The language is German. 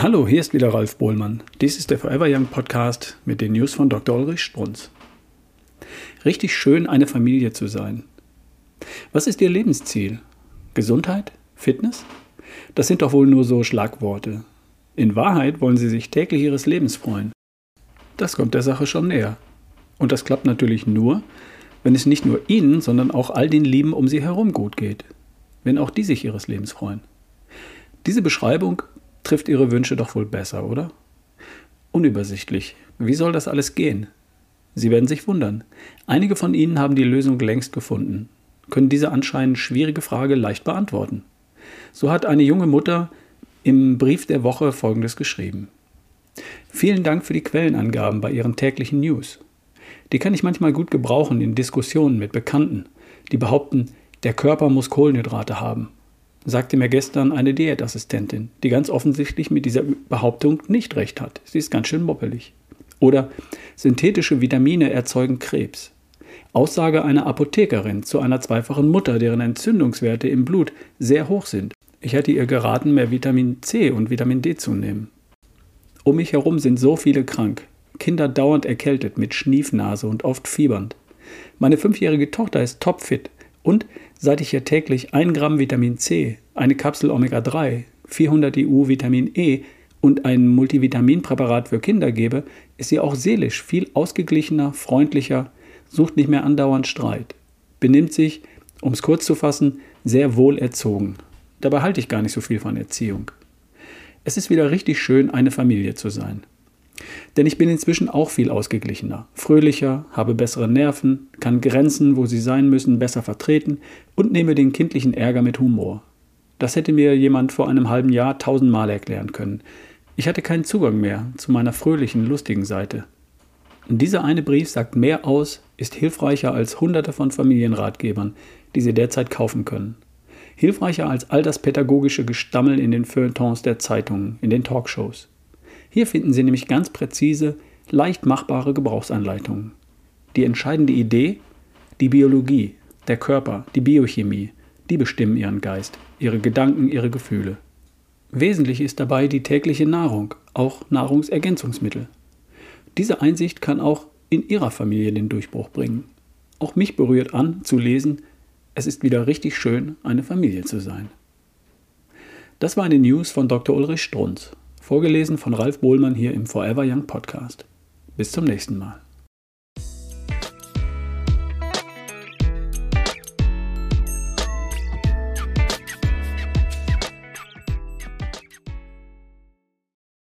Hallo, hier ist wieder Ralf Bohlmann. Dies ist der Forever Young Podcast mit den News von Dr. Ulrich Strunz. Richtig schön, eine Familie zu sein. Was ist Ihr Lebensziel? Gesundheit? Fitness? Das sind doch wohl nur so Schlagworte. In Wahrheit wollen Sie sich täglich Ihres Lebens freuen. Das kommt der Sache schon näher. Und das klappt natürlich nur, wenn es nicht nur Ihnen, sondern auch all den Lieben um Sie herum gut geht. Wenn auch die sich Ihres Lebens freuen. Diese Beschreibung trifft Ihre Wünsche doch wohl besser, oder? Unübersichtlich. Wie soll das alles gehen? Sie werden sich wundern. Einige von Ihnen haben die Lösung längst gefunden, können diese anscheinend schwierige Frage leicht beantworten. So hat eine junge Mutter im Brief der Woche Folgendes geschrieben. Vielen Dank für die Quellenangaben bei Ihren täglichen News. Die kann ich manchmal gut gebrauchen in Diskussionen mit Bekannten, die behaupten, der Körper muss Kohlenhydrate haben sagte mir gestern eine Diätassistentin, die ganz offensichtlich mit dieser Behauptung nicht recht hat. Sie ist ganz schön moppelig. Oder synthetische Vitamine erzeugen Krebs. Aussage einer Apothekerin zu einer zweifachen Mutter, deren Entzündungswerte im Blut sehr hoch sind. Ich hätte ihr geraten, mehr Vitamin C und Vitamin D zu nehmen. Um mich herum sind so viele krank, Kinder dauernd erkältet mit Schniefnase und oft fiebernd. Meine fünfjährige Tochter ist topfit, und seit ich ihr täglich 1 Gramm Vitamin C, eine Kapsel Omega-3, 400 EU Vitamin E und ein Multivitaminpräparat für Kinder gebe, ist sie auch seelisch viel ausgeglichener, freundlicher, sucht nicht mehr andauernd Streit, benimmt sich, um es kurz zu fassen, sehr wohl erzogen. Dabei halte ich gar nicht so viel von Erziehung. Es ist wieder richtig schön, eine Familie zu sein. Denn ich bin inzwischen auch viel ausgeglichener, fröhlicher, habe bessere Nerven, kann Grenzen, wo sie sein müssen, besser vertreten und nehme den kindlichen Ärger mit Humor. Das hätte mir jemand vor einem halben Jahr tausendmal erklären können. Ich hatte keinen Zugang mehr zu meiner fröhlichen, lustigen Seite. Dieser eine Brief sagt mehr aus, ist hilfreicher als hunderte von Familienratgebern, die Sie derzeit kaufen können. Hilfreicher als all das pädagogische Gestammel in den Feuilletons der Zeitungen, in den Talkshows. Hier finden Sie nämlich ganz präzise, leicht machbare Gebrauchsanleitungen. Die entscheidende Idee, die Biologie, der Körper, die Biochemie, die bestimmen Ihren Geist, Ihre Gedanken, Ihre Gefühle. Wesentlich ist dabei die tägliche Nahrung, auch Nahrungsergänzungsmittel. Diese Einsicht kann auch in Ihrer Familie den Durchbruch bringen. Auch mich berührt an, zu lesen, es ist wieder richtig schön, eine Familie zu sein. Das war eine News von Dr. Ulrich Strunz. Vorgelesen von Ralf Bohlmann hier im Forever Young Podcast. Bis zum nächsten Mal.